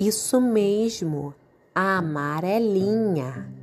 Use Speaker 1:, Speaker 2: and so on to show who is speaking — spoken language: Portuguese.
Speaker 1: Isso mesmo, a amarelinha.